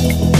you